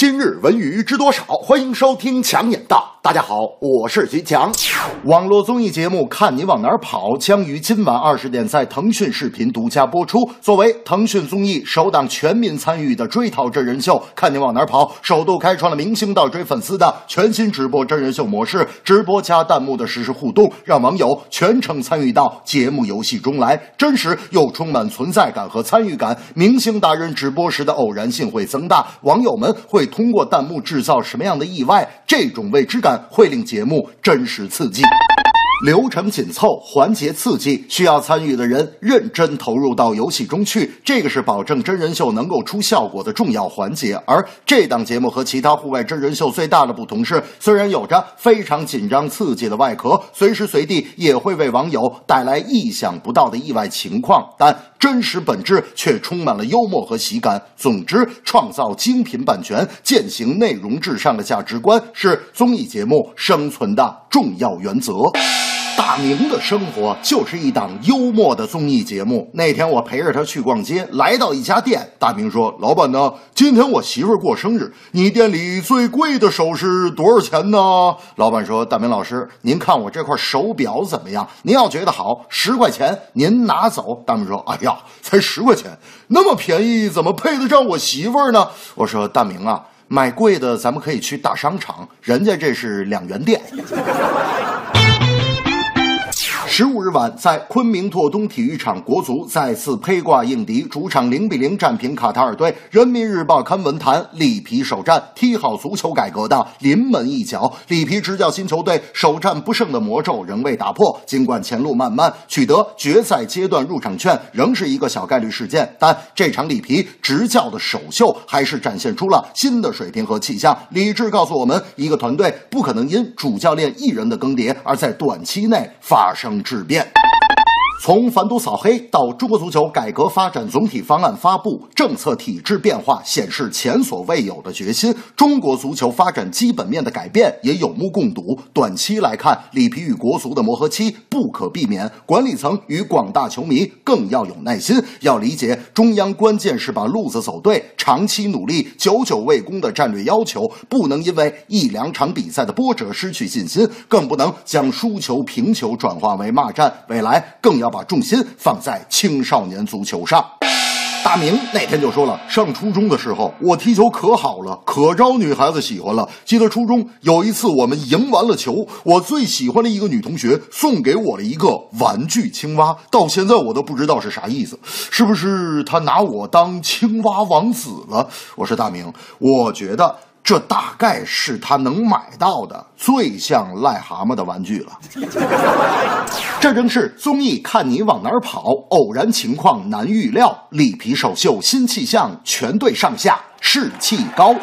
今日文娱知多少？欢迎收听强眼道。大家好，我是徐强。网络综艺节目《看你往哪儿跑》将于今晚二十点在腾讯视频独家播出。作为腾讯综艺首档全民参与的追逃真人秀，《看你往哪儿跑》首度开创了明星到追粉丝的全新直播真人秀模式，直播加弹幕的实时互动，让网友全程参与到节目游戏中来，真实又充满存在感和参与感。明星达人直播时的偶然性会增大，网友们会。通过弹幕制造什么样的意外？这种未知感会令节目真实刺激。流程紧凑，环节刺激，需要参与的人认真投入到游戏中去，这个是保证真人秀能够出效果的重要环节。而这档节目和其他户外真人秀最大的不同是，虽然有着非常紧张刺激的外壳，随时随地也会为网友带来意想不到的意外情况，但真实本质却充满了幽默和喜感。总之，创造精品版权，践行内容至上的价值观，是综艺节目生存的重要原则。大明的生活就是一档幽默的综艺节目。那天我陪着他去逛街，来到一家店，大明说：“老板呢？今天我媳妇儿过生日，你店里最贵的首饰多少钱呢？”老板说：“大明老师，您看我这块手表怎么样？您要觉得好，十块钱您拿走。”大明说：“哎呀，才十块钱，那么便宜，怎么配得上我媳妇儿呢？”我说：“大明啊，买贵的咱们可以去大商场，人家这是两元店。”十五日晚，在昆明拓东体育场，国足再次披挂应敌，主场零比零战平卡塔尔队。人民日报刊文坛里皮首战踢好足球改革的临门一脚。里皮执教新球队首战不胜的魔咒仍未打破，尽管前路漫漫，取得决赛阶段入场券仍是一个小概率事件。但这场里皮执教的首秀还是展现出了新的水平和气象。理智告诉我们，一个团队不可能因主教练一人的更迭而在短期内发生。质变。从反毒扫黑到中国足球改革发展总体方案发布，政策体制变化显示前所未有的决心。中国足球发展基本面的改变也有目共睹。短期来看，里皮与国足的磨合期不可避免，管理层与广大球迷更要有耐心，要理解中央关键是把路子走对，长期努力、久久为功的战略要求，不能因为一两场比赛的波折失去信心，更不能将输球、平球转化为骂战。未来更要。把重心放在青少年足球上。大明那天就说了，上初中的时候，我踢球可好了，可招女孩子喜欢了。记得初中有一次，我们赢完了球，我最喜欢的一个女同学送给我了一个玩具青蛙，到现在我都不知道是啥意思，是不是她拿我当青蛙王子了？我说大明，我觉得。这大概是他能买到的最像癞蛤蟆的玩具了。这正是综艺看你往哪儿跑，偶然情况难预料，里皮首秀新气象，全队上下士气高。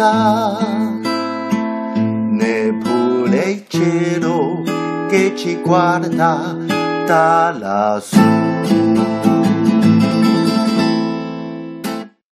Verità, neppure il cielo che ci guarda da lassù.